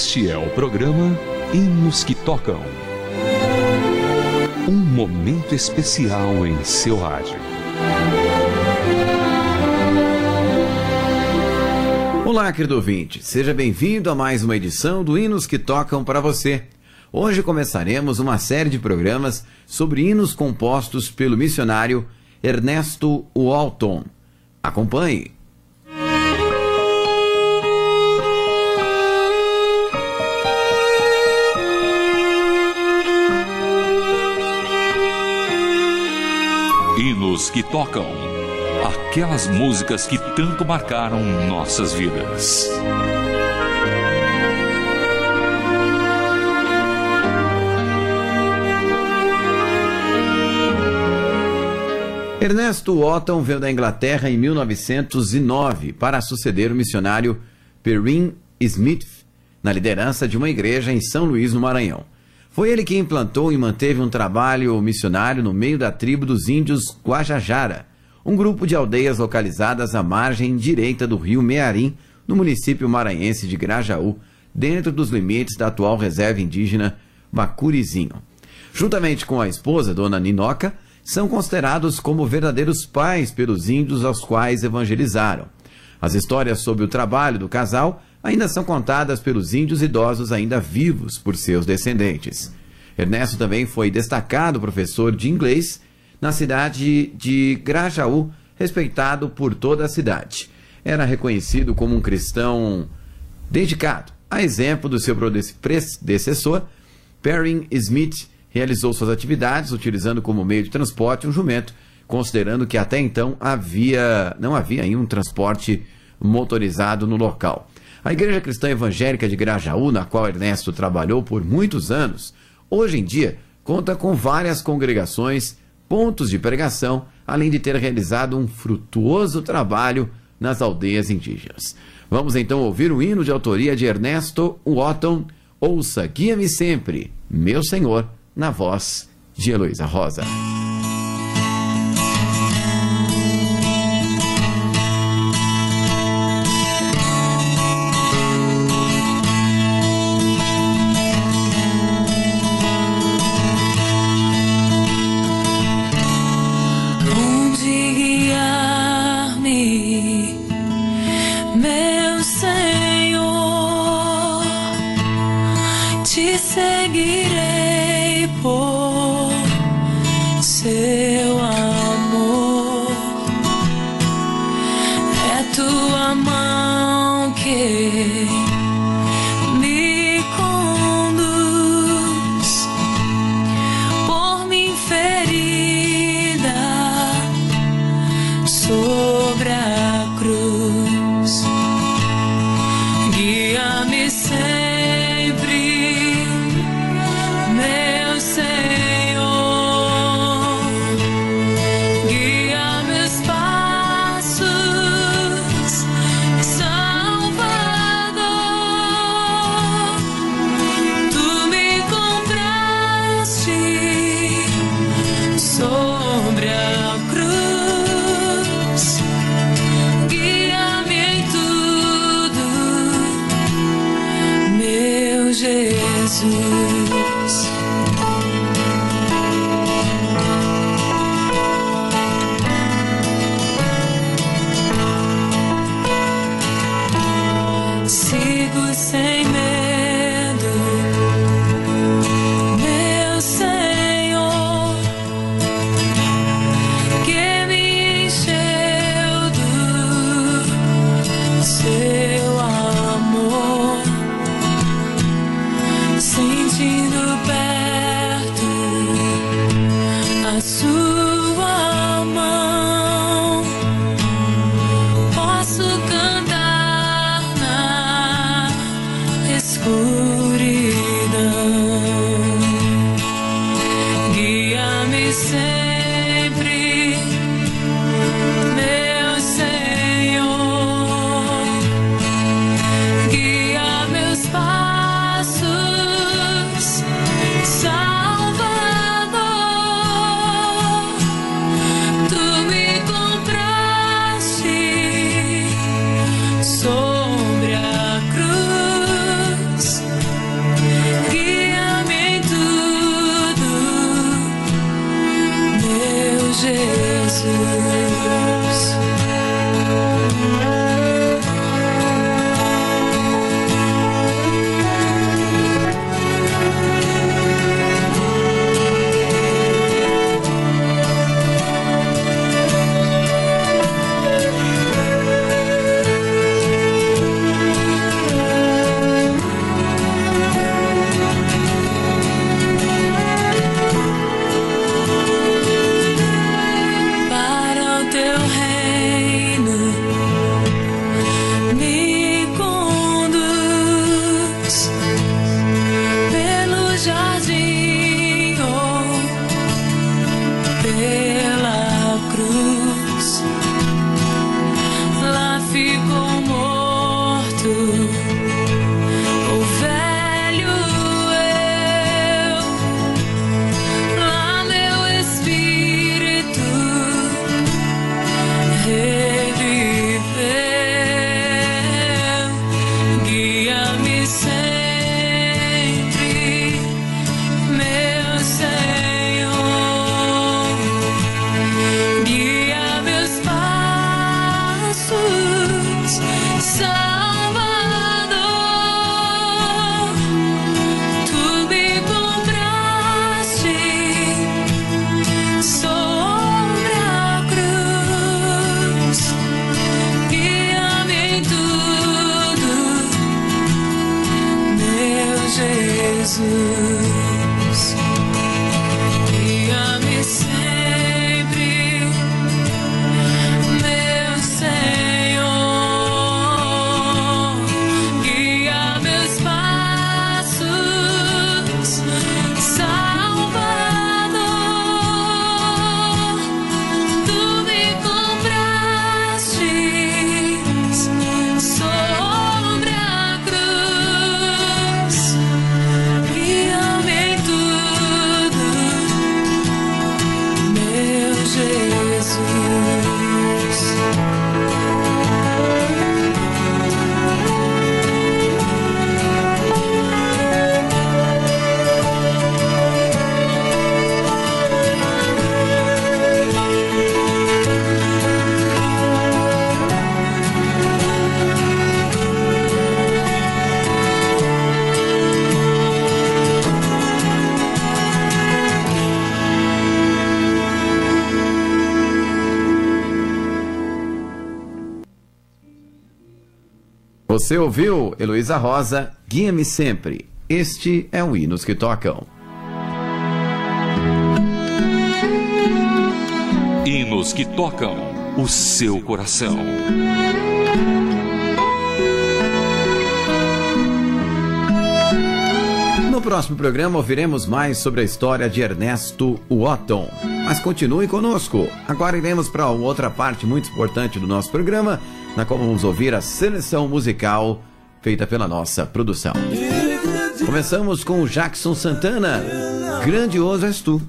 Este é o programa Hinos que Tocam. Um momento especial em seu rádio. Olá, querido ouvinte. Seja bem-vindo a mais uma edição do Hinos que Tocam para você. Hoje começaremos uma série de programas sobre hinos compostos pelo missionário Ernesto Walton. Acompanhe. Que tocam. Aquelas músicas que tanto marcaram nossas vidas. Ernesto Wotton veio da Inglaterra em 1909 para suceder o missionário Perrin Smith na liderança de uma igreja em São Luís, no Maranhão. Foi ele que implantou e manteve um trabalho missionário no meio da tribo dos índios Guajajara, um grupo de aldeias localizadas à margem direita do rio Mearim, no município maranhense de Grajaú, dentro dos limites da atual reserva indígena Bacurizinho. Juntamente com a esposa, Dona Ninoca, são considerados como verdadeiros pais pelos índios aos quais evangelizaram. As histórias sobre o trabalho do casal ainda são contadas pelos índios idosos ainda vivos por seus descendentes. Ernesto também foi destacado professor de inglês na cidade de Grajaú, respeitado por toda a cidade. Era reconhecido como um cristão dedicado, a exemplo do seu predecessor, Perrin Smith, realizou suas atividades utilizando como meio de transporte um jumento, considerando que até então havia não havia um transporte motorizado no local. A Igreja Cristã Evangélica de Grajaú, na qual Ernesto trabalhou por muitos anos, hoje em dia conta com várias congregações, pontos de pregação, além de ter realizado um frutuoso trabalho nas aldeias indígenas. Vamos então ouvir o hino de autoria de Ernesto Watton, Ouça Guia-me Sempre, Meu Senhor, na voz de Heloísa Rosa. Você ouviu Heloísa Rosa, Guia-me Sempre. Este é o Hinos que Tocam. Hinos que tocam o seu coração. No próximo programa ouviremos mais sobre a história de Ernesto Watton. Mas continue conosco. Agora iremos para outra parte muito importante do nosso programa, na qual vamos ouvir a seleção musical feita pela nossa produção. Começamos com o Jackson Santana. Grandioso és tu.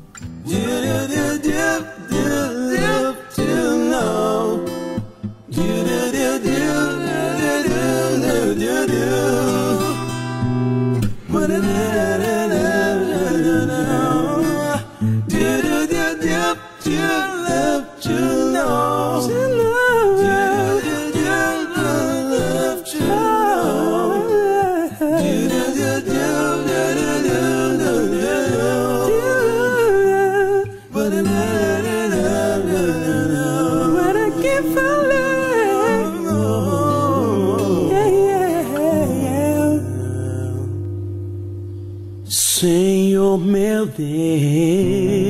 Senhor meu Deus,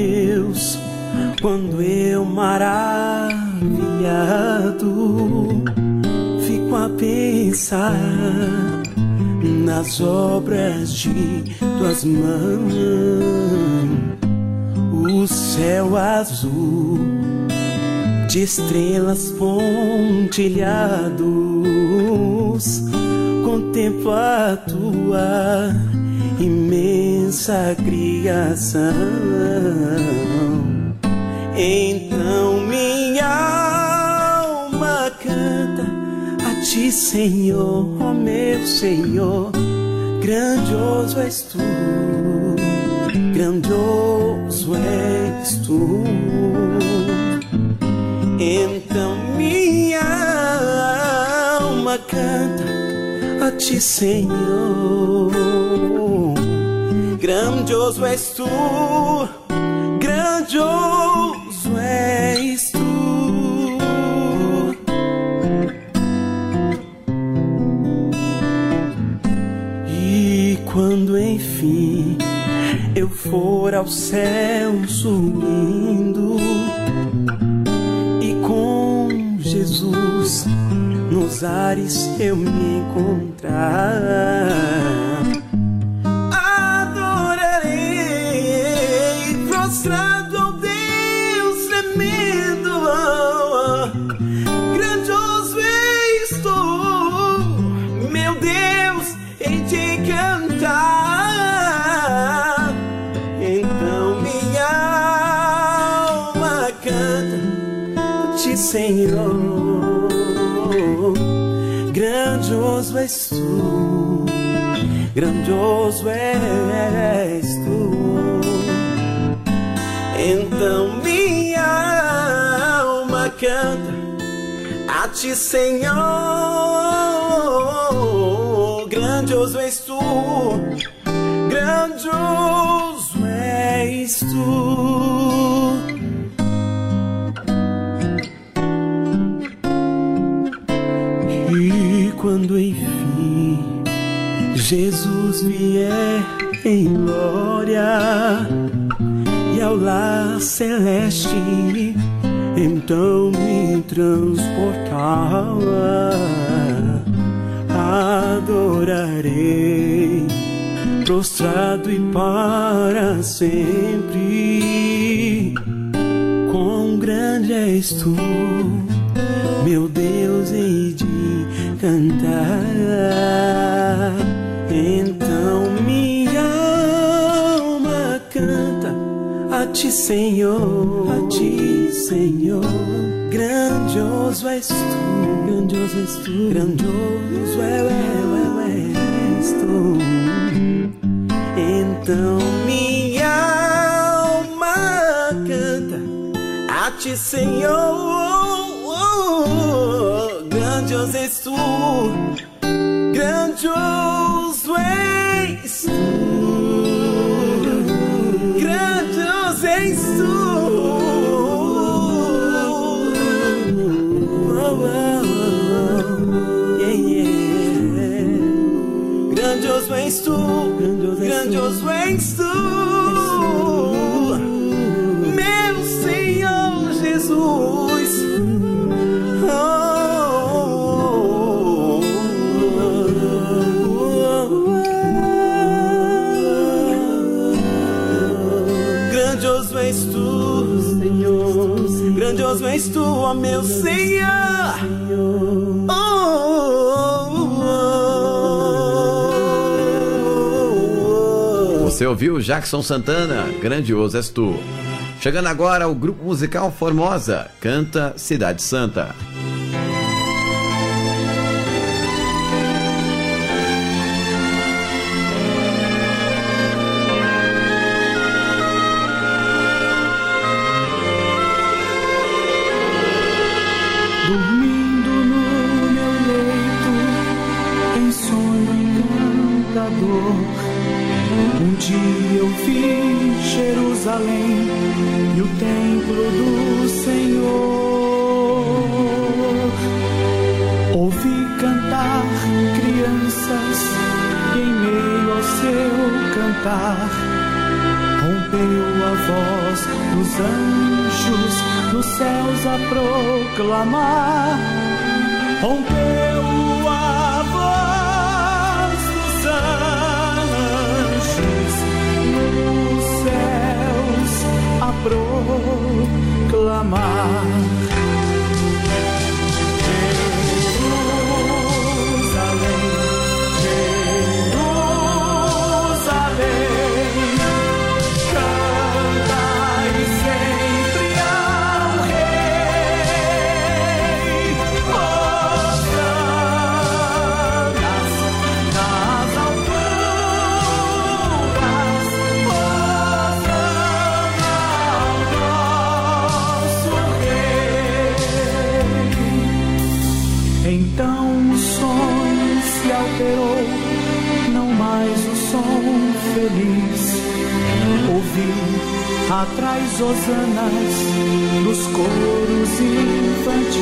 quando eu maravilhado fico a pensar nas obras de tuas mãos, o céu azul de estrelas pontilhados, contemplo a tua imensa criação. Então minha alma canta a ti, Senhor, ó meu Senhor, grandioso és tu, grandioso és tu. Então minha alma canta a ti, Senhor. Grandioso és tu, grandioso és tu. E quando enfim eu for ao céu subindo e com Jesus nos ares eu me encontrar. Grandioso és tu. Então minha alma canta a ti, Senhor. Grandioso és tu, grandioso és tu. E quando enfim Jesus vier em glória e ao lar celeste então me transportava. Adorarei, prostrado e para sempre. Quão grande és tu, meu Deus, hei de cantar. Ti, Senhor, a ti, Senhor. Grandioso és tu, grandioso és tu, grandioso é, é, é, és tu. Então minha alma canta a ti, Senhor. Grandioso és Você ouviu Jackson Santana, Grandioso és tu. Chegando agora o grupo musical Formosa, canta Cidade Santa. Crianças em meio ao seu cantar rompeu a voz dos anjos nos céus a proclamar. Rompeu a voz dos anjos nos céus a proclamar. Atrás hosanas dos coros infantis.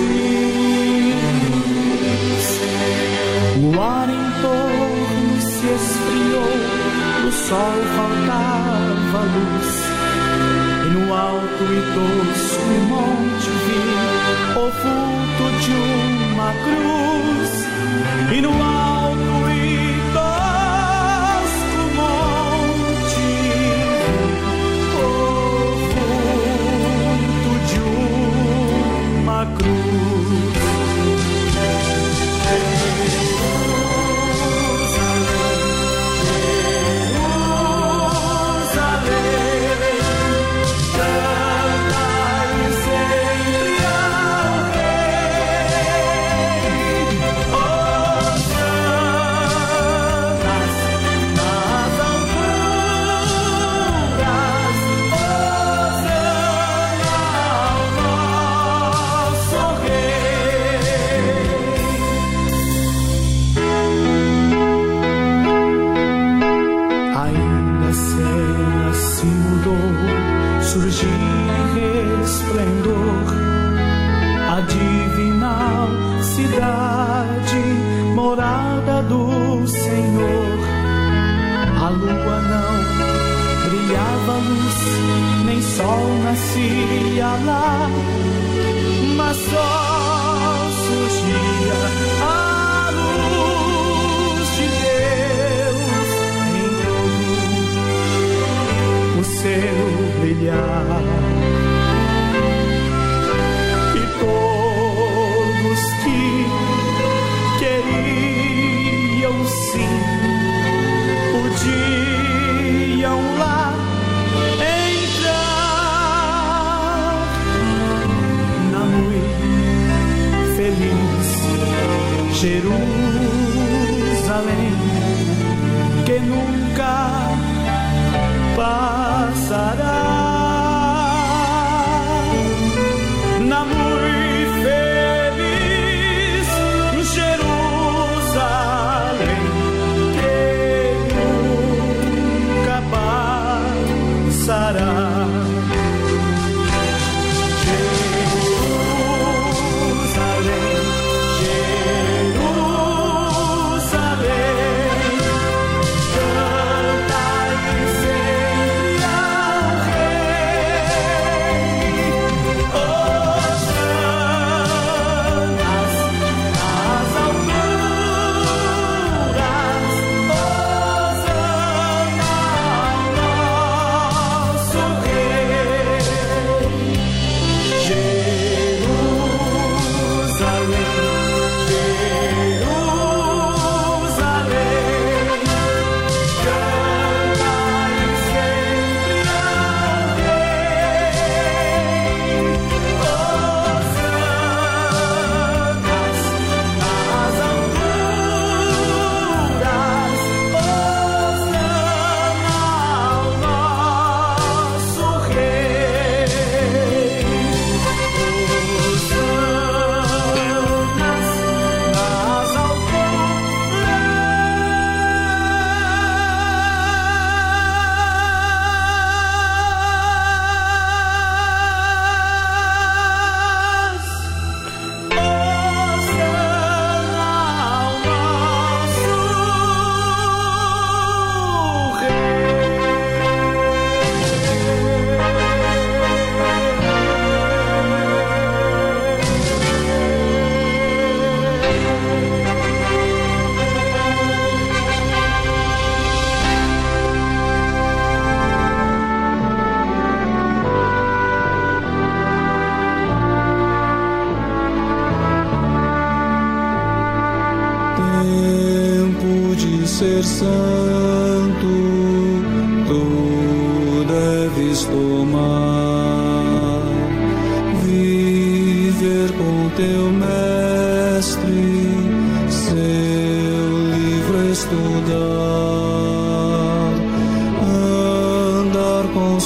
O ar em torno se esfriou, o sol faltava luz. E no alto e tosco monte vi o vulto de uma cruz. E no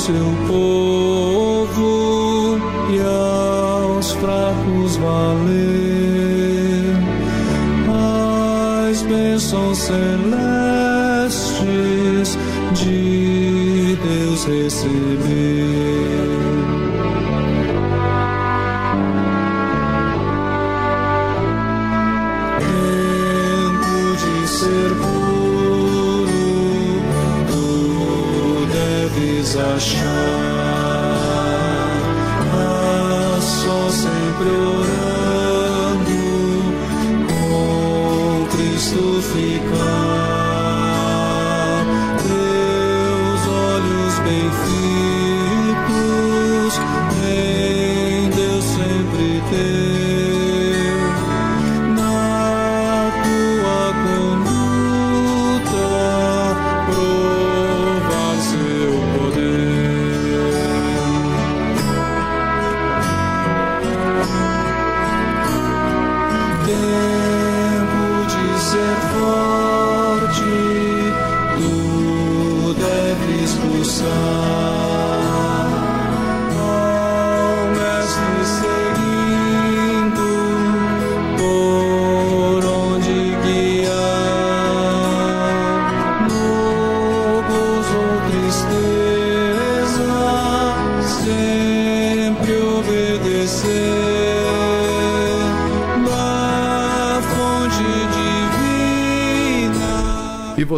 seu povo e aos fracos valer as bênçãos celestes de Deus receber.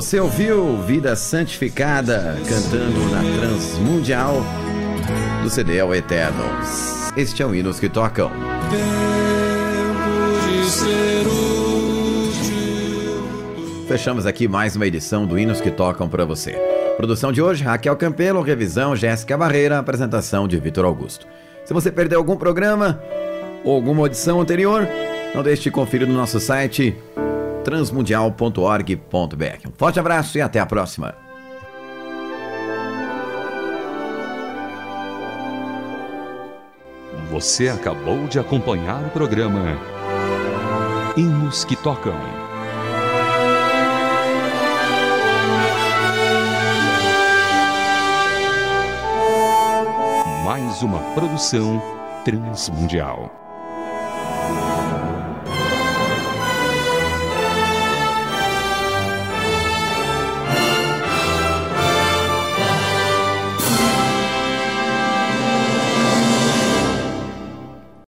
Você ouviu Vida Santificada cantando na Transmundial do CD ao Eternos. Este é o Hinos que Tocam. Fechamos aqui mais uma edição do Hinos que Tocam para você. Produção de hoje, Raquel Campelo, revisão Jéssica Barreira, apresentação de Vitor Augusto. Se você perdeu algum programa ou alguma edição anterior, não deixe de conferir no nosso site transmundial.org.br. Um forte abraço e até a próxima. Você acabou de acompanhar o programa Hinos que Tocam. Mais uma produção transmundial.